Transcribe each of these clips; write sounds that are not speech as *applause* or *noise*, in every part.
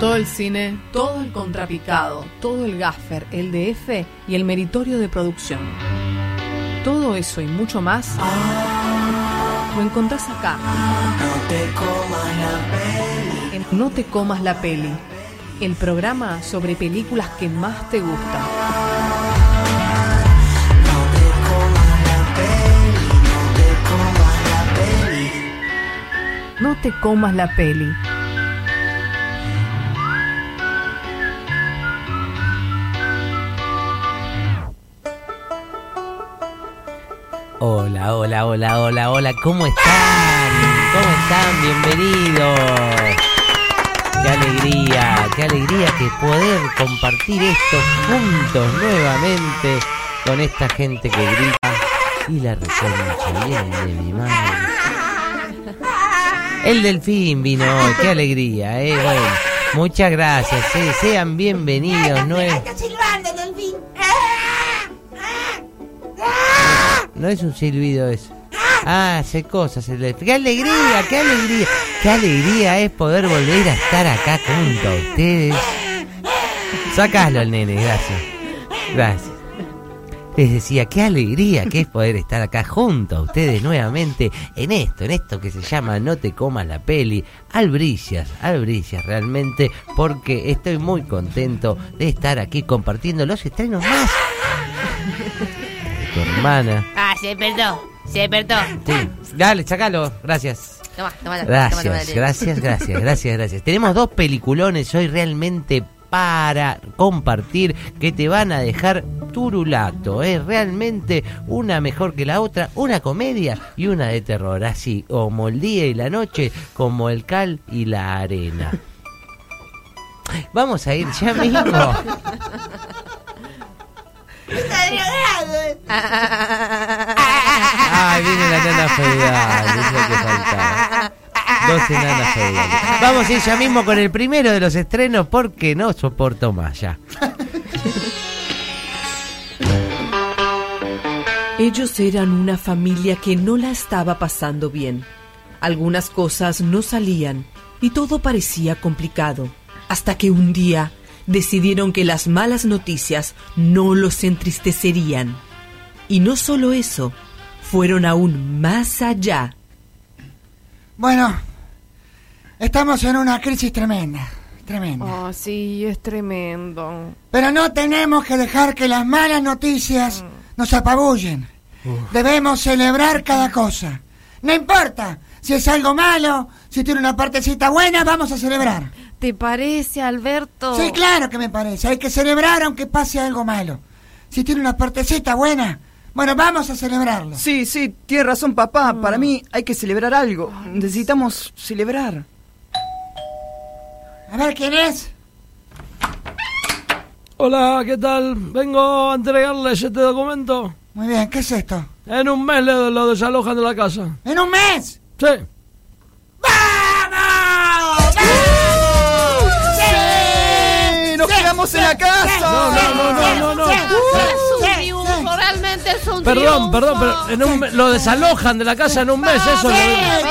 Todo el cine, todo el contrapicado, todo el gaffer, el DF y el meritorio de producción. Todo eso y mucho más lo encontrás acá. En No te comas la peli, el programa sobre películas que más te gustan. No te comas la peli. Hola, hola, hola, ¿cómo están? ¿Cómo están? Bienvenidos. Qué alegría, qué alegría que poder compartir esto juntos nuevamente con esta gente que grita y la reconcha bien de mi madre. El delfín vino hoy, qué alegría, eh, bueno. Muchas gracias, sí, sean bienvenidos. No es, no es un silbido eso. Ah, hace cosas. ¡Qué alegría, qué alegría! ¡Qué alegría es poder volver a estar acá junto a ustedes! Sacalo al nene, gracias. Gracias. Les decía, qué alegría que es poder estar acá junto a ustedes nuevamente en esto, en esto que se llama No te comas la peli. Albricias, albricias realmente, porque estoy muy contento de estar aquí compartiendo los estrenos más. Tu hermana. Ah, se despertó, se despertó. Sí, dale, sacalo, gracias. Toma, toma, Gracias, toma, gracias, gracias, gracias, gracias. Tenemos dos peliculones hoy realmente para compartir que te van a dejar turulato, es realmente una mejor que la otra, una comedia y una de terror, así como el día y la noche, como el cal y la arena. Vamos a ir ya mismo. *laughs* Ay, viene la nana feudal. Dos enanas feudales. Vamos a ir ya mismo con el primero de los estrenos porque no soporto más ya. Ellos eran una familia que no la estaba pasando bien. Algunas cosas no salían y todo parecía complicado. Hasta que un día decidieron que las malas noticias no los entristecerían. Y no solo eso, fueron aún más allá. Bueno, estamos en una crisis tremenda, tremenda. Oh, sí, es tremendo. Pero no tenemos que dejar que las malas noticias nos apabullen. Debemos celebrar cada cosa. No importa si es algo malo, si tiene una partecita buena, vamos a celebrar. ¿Te parece, Alberto? Sí, claro que me parece. Hay que celebrar aunque pase algo malo. Si tiene una partecita buena, bueno, vamos a celebrarlo. Sí, sí, tiene razón papá. Para mí hay que celebrar algo. Necesitamos celebrar. A ver quién es. Hola, ¿qué tal? Vengo a entregarles este documento. Muy bien, ¿qué es esto? En un mes le- lo desalojan de la casa. ¡En un mes! Sí. ¡Sí! ¡Nos quedamos en la casa! No, no, no, no, no, no. Es un triunfo, realmente es un Perdón, triunfo. perdón, pero en un lo desalojan de la casa en un mes, eso ¡Sí! lo...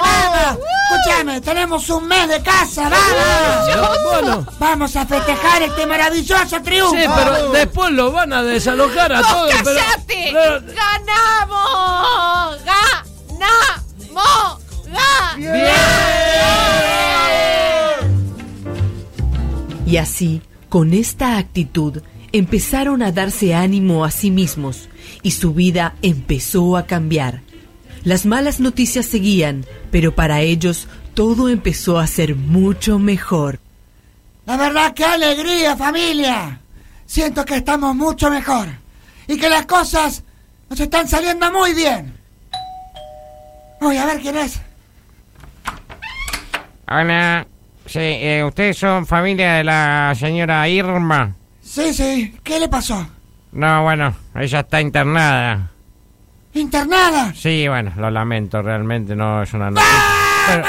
¡Vamos! Escúchame, tenemos un mes de casa, ¡vamos! Bueno, Vamos a festejar este maravilloso triunfo. sí, pero después lo van a desalojar a todos. ¡Cállate! pero- ¡Ganamos! ¡Ganamos! ¡Ganamos! Y así, con esta actitud, empezaron a darse ánimo a sí mismos y su vida empezó a cambiar. Las malas noticias seguían, pero para ellos todo empezó a ser mucho mejor. La verdad, qué alegría, familia. Siento que estamos mucho mejor. Y que las cosas nos están saliendo muy bien. Voy a ver quién es. Hola, sí, eh, ustedes son familia de la señora Irma. Sí, sí. ¿Qué le pasó? No, bueno, ella está internada. ¿Internada? Sí, bueno, lo lamento, realmente no es una noticia. Pero-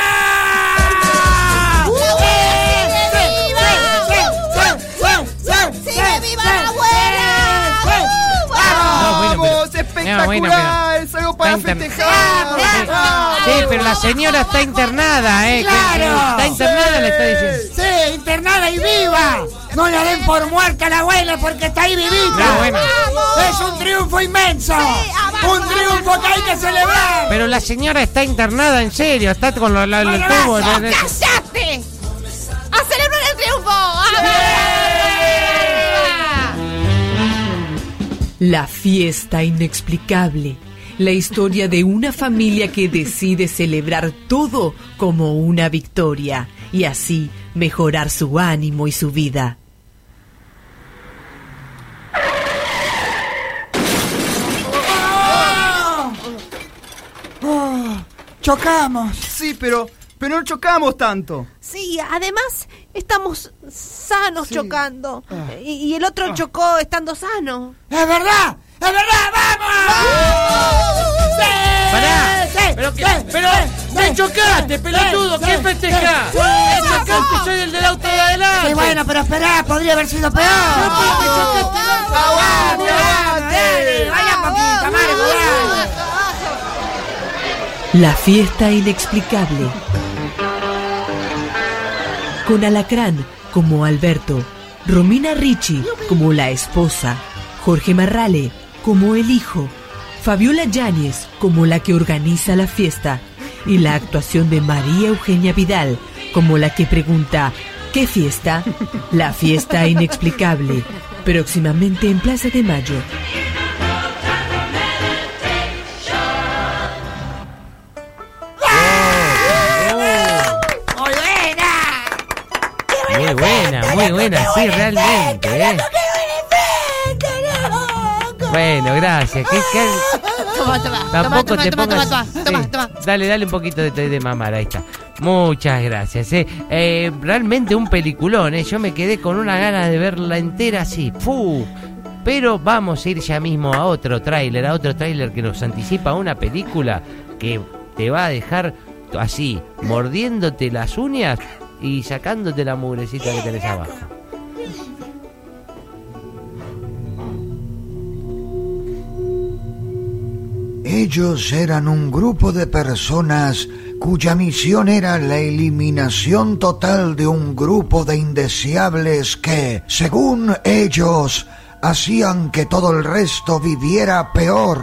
viva la abuela! No, bueno, pero- ¡Vamos! ¡Espectacular! No, bueno, pero- ¡Es algo para festejar! Sí, pero la señora está internada, ¿eh? ¡Claro! Está internada, le está diciendo. Sí, internada y viva. No la den por muerta a la abuela porque está ahí vivita. La abuela. Es un triunfo inmenso. un triunfo que hay que celebrar. Pero la señora está internada, en serio. Está con lo- la- el Bueno, tubo. basta. de- de- ¡Cállate! ¡A celebrar el triunfo! ¡A La fiesta inexplicable. La historia de una familia que decide celebrar todo como una victoria y así mejorar su ánimo y su vida. Oh, chocamos. Sí, pero, pero no chocamos tanto. Sí, además estamos sanos Sí. chocando. Y, y el otro chocó estando sano. ¡Es verdad! ¡Es verdad! ¡Vamos! ¡Sí! Pará. ¡Sí! Pero que- ¡Sí! pero, ¡Sí! ¡me ¡Sí! chocaste, ¡Sí! pelotudo! ¡Sí! ¿Qué ¡Sí! festejás? ¡Sí! ¡Me ¡Sí! chocaste! ¡Soy el del auto de adelante! Sí, bueno, pero esperá, podría haber sido peor. chocaste. ¡Aguante, aguante! ¡Vaya poquito, Marco! La fiesta inexplicable. Con Alacrán como Alberto, Romina Ricci como la esposa, Jorge Marrale como el hijo, Fabiola Yáñez como la que organiza la fiesta y la actuación de María Eugenia Vidal como la que pregunta ¿Qué fiesta? La fiesta inexplicable. Próximamente en Plaza de Mayo. ¡Muy buena! Muy buena, muy buena, sí, realmente, ¿eh? Bueno, gracias. ¿Qué, qué- Toma, toma, Tampoco toma, te toma, pongas. toma, toma, toma, Sí, toma. Dale, dale un poquito de, de mamar, ahí está. Muchas gracias. eh. Eh, realmente un peliculón, ¿eh? Yo me quedé con una gana de verla entera así. ¡Fu! Pero vamos a ir ya mismo a otro tráiler, a otro tráiler que nos anticipa una película que te va a dejar así, mordiéndote las uñas y sacándote la mugrecita que tenés abajo. Ellos eran un grupo de personas cuya misión era la eliminación total de un grupo de indeseables que, según ellos, hacían que todo el resto viviera peor.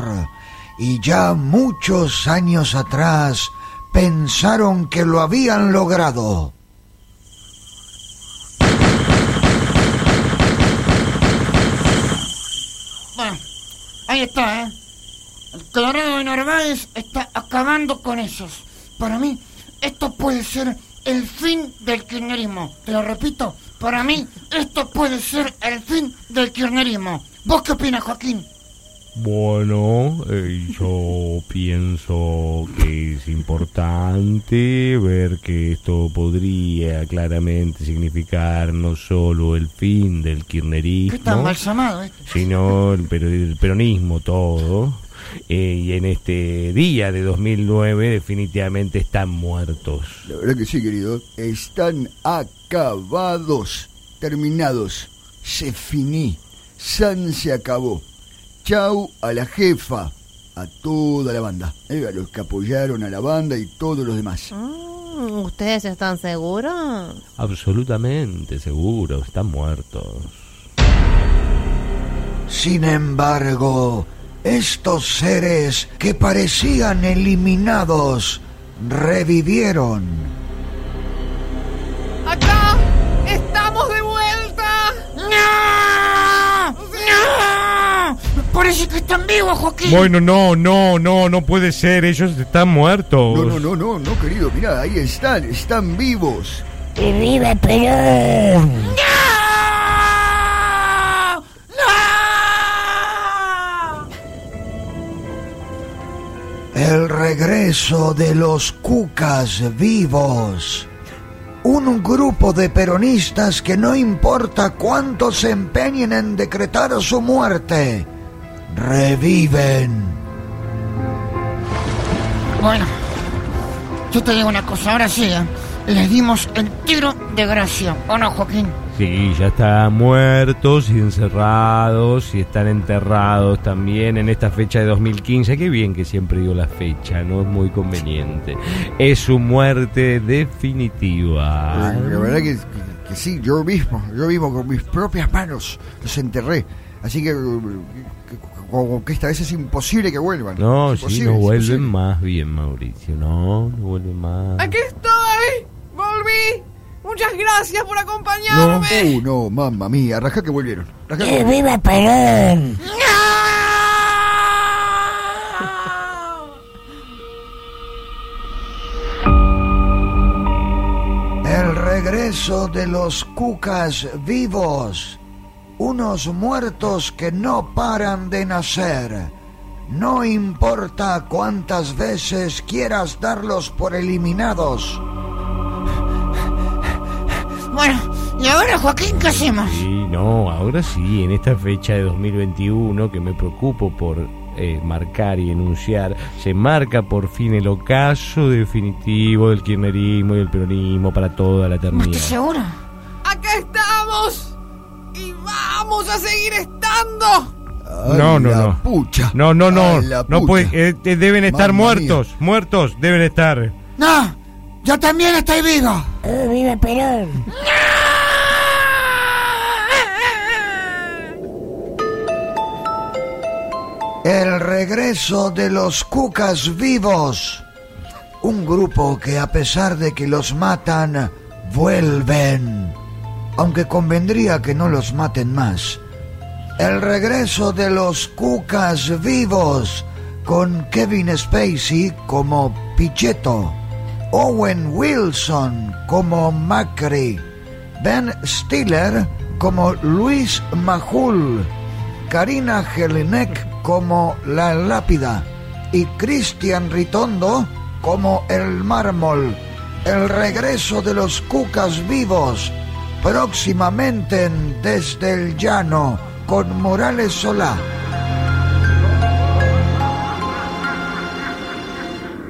Y ya muchos años atrás pensaron que lo habían logrado. Ahí está, ¿eh? El Colorado de Narváez está acabando con esos. Para mí, esto puede ser el fin del kirchnerismo. Te lo repito, para mí, esto puede ser el fin del kirchnerismo. ¿Vos qué opinas, Joaquín? Bueno, eh, yo pienso que es importante ver que esto podría claramente significar no solo el fin del ¿Qué tan kirchnerismo, este? sino el, pero el peronismo todo. Eh, y en este día de 2009 definitivamente están muertos. La verdad que sí, querido. Están acabados, terminados. Se finí. San se acabó. Chau a la jefa, a toda la banda, eh, a los que apoyaron a la banda y todos los demás. Mm, ¿Ustedes están seguros? Absolutamente seguro, están muertos. Sin embargo, estos seres que parecían eliminados revivieron. ¡Acá! ¡Estamos de vuelta! ¡No! ¡No! Parece que están vivos, Joaquín. Bueno, no, no, no, no puede ser, ellos están muertos. No, no, no, no, no, querido, mira, ahí están, están vivos. ¡Y vive Perón! ¡No! El regreso de los cucas vivos. Un grupo de peronistas que no importa cuánto se empeñen en decretar su muerte, reviven. Bueno, yo te digo una cosa, ahora sí, ¿eh? les dimos el tiro de gracia, ¿o no, Joaquín? Sí, ya están muertos y encerrados y están enterrados también en esta fecha de 2015. Qué bien que siempre digo la fecha, no es muy conveniente. Es su muerte definitiva. La verdad que, que sí, yo mismo, yo mismo con mis propias manos los enterré. Así que, eh, que- como que esta vez es imposible que vuelvan. No, sí, no vuelven más bien, Mauricio. No, no vuelven más. Aquí estoy. Volví. Muchas gracias por No, acompañarme. uh, no, mamma mía, rajá que volvieron. Rajá que ¡Que volvieron. viva Perón! El regreso de los cucas vivos, unos muertos que no paran de nacer. No importa cuántas veces quieras darlos por eliminados. Bueno, ¿y ahora, Joaquín, qué hacemos? Sí, no, ahora sí, en esta fecha de 2021 que me preocupo por eh, marcar y enunciar, se marca por fin el ocaso definitivo del kirchnerismo y el peronismo para toda la eternidad. ¿Estás seguro? Acá estamos. Y vamos a seguir estando. Ay, No, no, la no. Pucha. No, no, no, Ay, la no puede, eh, eh, deben estar Mamma muertos, muertos, deben estar. No, yo también estoy vivo. ¡Oh, viva Perón! El regreso de los cucas vivos. Un grupo que a pesar de que los matan, vuelven. Aunque convendría que no los maten más. El regreso de los cucas vivos con Kevin Spacey como Pichetto, Owen Wilson como Macri, Ben Stiller como Luis Majul, Karina Jelinek como La Lápida y Cristian Ritondo como El Mármol. El regreso de los cucas vivos, próximamente en Desde el Llano con Morales Solá.